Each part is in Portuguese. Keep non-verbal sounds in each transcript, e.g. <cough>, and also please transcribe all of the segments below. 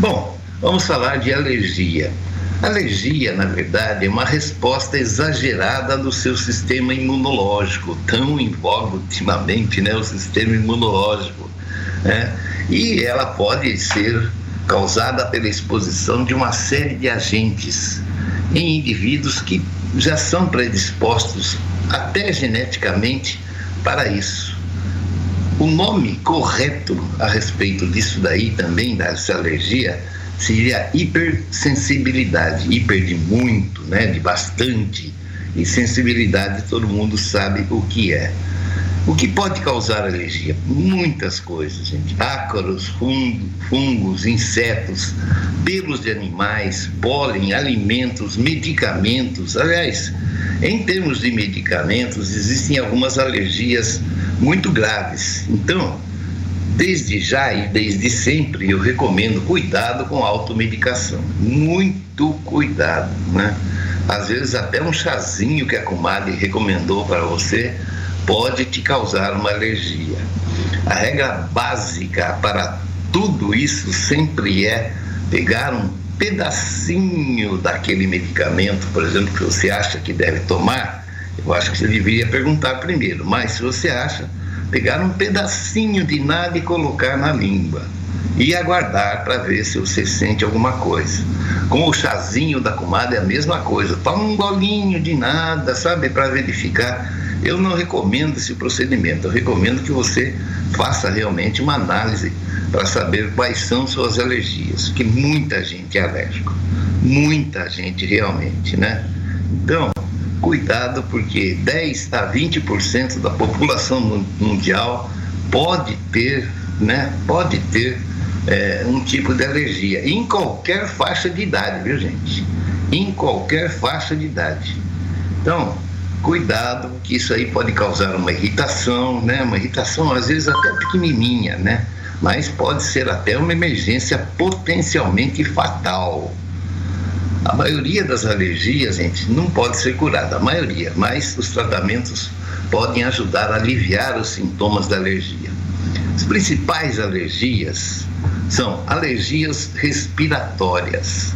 Bom, vamos falar de alergia. Alergia, na verdade, é uma resposta exagerada do seu sistema imunológico, tão em voga ultimamente, né, o sistema imunológico. Né? E ela pode ser causada pela exposição de uma série de agentes em indivíduos que já são predispostos, até geneticamente, para isso. O nome correto a respeito disso daí também, dessa alergia, seria hipersensibilidade. Hiper de muito, né? de bastante. E sensibilidade todo mundo sabe o que é. O que pode causar alergia? Muitas coisas, gente. Ácaros, fungos, insetos, pelos de animais, pólen, alimentos, medicamentos. Aliás, em termos de medicamentos, existem algumas alergias muito graves. Então, desde já e desde sempre, eu recomendo cuidado com a automedicação. Muito cuidado, né? Às vezes até um chazinho que a comadre recomendou para você pode te causar uma alergia. A regra básica para tudo isso sempre é pegar um pedacinho daquele medicamento, por exemplo, que você acha que deve tomar. Eu acho que você deveria perguntar primeiro, mas se você acha, pegar um pedacinho de nada e colocar na língua e aguardar para ver se você sente alguma coisa. Com o chazinho da comadre é a mesma coisa. Toma um golinho de nada, sabe, para verificar eu não recomendo esse procedimento, eu recomendo que você faça realmente uma análise para saber quais são suas alergias, que muita gente é alérgico, muita gente realmente, né? Então, cuidado porque 10 a 20% da população mundial pode ter, né? Pode ter é, um tipo de alergia em qualquer faixa de idade, viu gente? Em qualquer faixa de idade. Então, cuidado, que isso aí pode causar uma irritação, né? Uma irritação às vezes até pequenininha, né? Mas pode ser até uma emergência potencialmente fatal. A maioria das alergias, gente, não pode ser curada, a maioria, mas os tratamentos podem ajudar a aliviar os sintomas da alergia. As principais alergias são alergias respiratórias,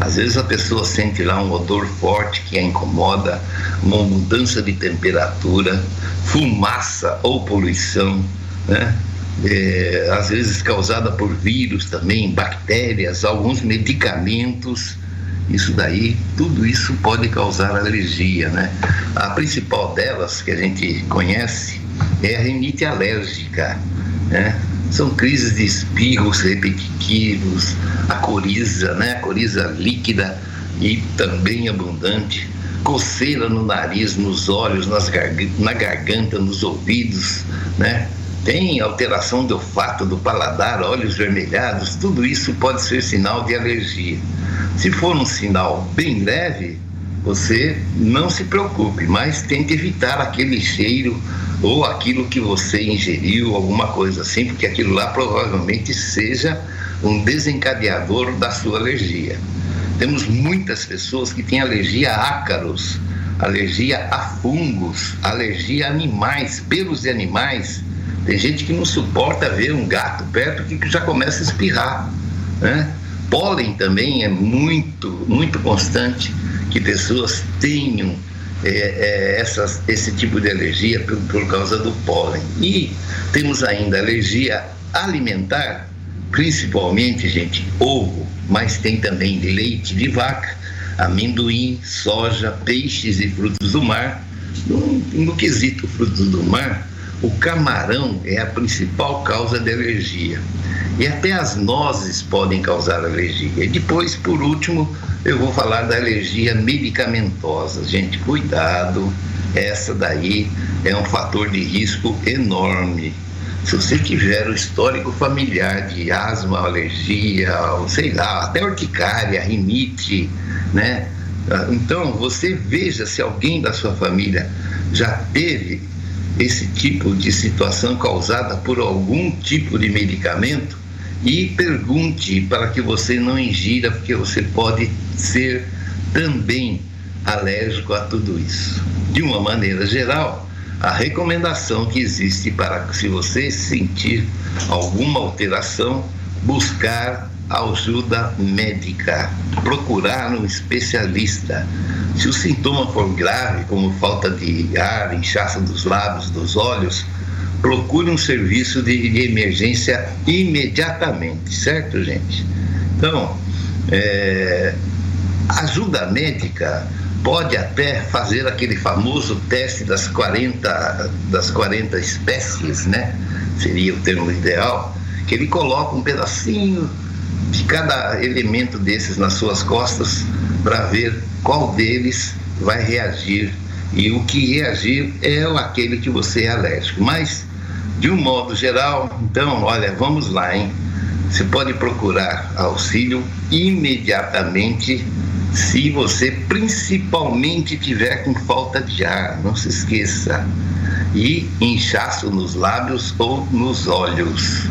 às vezes a pessoa sente lá um odor forte que a incomoda, uma mudança de temperatura, fumaça ou poluição, né? É, às vezes causada por vírus também, bactérias, alguns medicamentos. Isso daí, tudo isso pode causar alergia, né? A principal delas que a gente conhece é a rinite alérgica, né? São crises de espirros repetitivos, a coriza, né? A coriza líquida e também abundante, coceira no nariz, nos olhos, nas garganta, na garganta, nos ouvidos, né? Tem alteração do olfato, do paladar, olhos vermelhados, tudo isso pode ser sinal de alergia. Se for um sinal bem leve, você não se preocupe, mas tente evitar aquele cheiro ou aquilo que você ingeriu, alguma coisa assim, porque aquilo lá provavelmente seja um desencadeador da sua alergia. Temos muitas pessoas que têm alergia a ácaros, alergia a fungos, alergia a animais, pelos de animais. Tem gente que não suporta ver um gato perto que já começa a espirrar. Né? Pólen também é muito, muito constante que pessoas tenham é, é, essas, esse tipo de alergia por, por causa do pólen. E temos ainda alergia alimentar, principalmente, gente, ovo, mas tem também leite de vaca, amendoim, soja, peixes e frutos do mar. No, no quesito frutos do mar, o camarão é a principal causa de alergia. E até as nozes podem causar alergia. E depois, por último, eu vou falar da alergia medicamentosa. Gente, cuidado, essa daí é um fator de risco enorme. Se você tiver o histórico familiar de asma, alergia, sei lá, até urticária, rinite, né? Então, você veja se alguém da sua família já teve esse tipo de situação causada por algum tipo de medicamento e pergunte para que você não ingira, porque você pode ser também alérgico a tudo isso. De uma maneira geral, a recomendação que existe para se você sentir alguma alteração, buscar ajuda médica, procurar um especialista. Se o sintoma for grave, como falta de ar, inchaço dos lábios, dos olhos, procure um serviço de, de emergência imediatamente, certo, gente? Então, é, ajuda médica pode até fazer aquele famoso teste das 40, das 40 espécies, né? Seria o termo ideal, que ele coloca um pedacinho de cada elemento desses nas suas costas para ver qual deles vai reagir. E o que reagir é aquele que você é alérgico. Mas, de um modo geral, então, olha, vamos lá, hein? Você pode procurar auxílio imediatamente se você principalmente tiver com falta de ar, não se esqueça. E inchaço nos lábios ou nos olhos.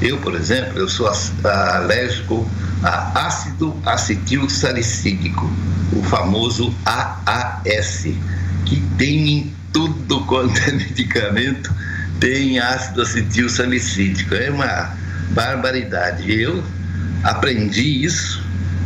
Eu, por exemplo, eu sou alérgico a ácido acetil salicílico, o famoso AAS, que tem em tudo quanto é <laughs> medicamento, tem ácido acetil salicílico. É uma barbaridade. Eu aprendi isso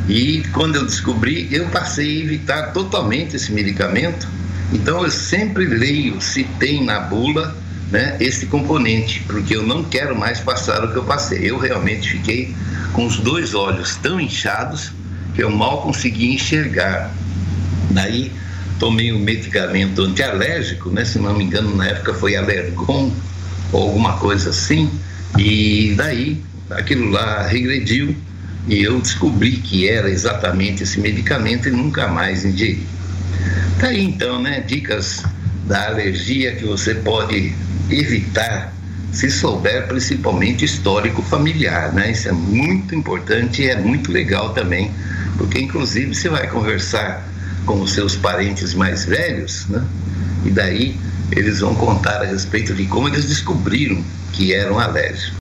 e quando eu descobri, eu passei a evitar totalmente esse medicamento. Então eu sempre leio se tem na bula né, esse componente, porque eu não quero mais passar o que eu passei. Eu realmente fiquei com os dois olhos tão inchados que eu mal consegui enxergar. Daí tomei um medicamento antialérgico, né, se não me engano na época foi alergon ou alguma coisa assim, e daí aquilo lá regrediu e eu descobri que era exatamente esse medicamento e nunca mais ingeri. Tá aí então, né? Dicas da alergia que você pode evitar se souber principalmente histórico familiar, né? Isso é muito importante e é muito legal também, porque inclusive você vai conversar com os seus parentes mais velhos, né? E daí eles vão contar a respeito de como eles descobriram que eram alérgicos.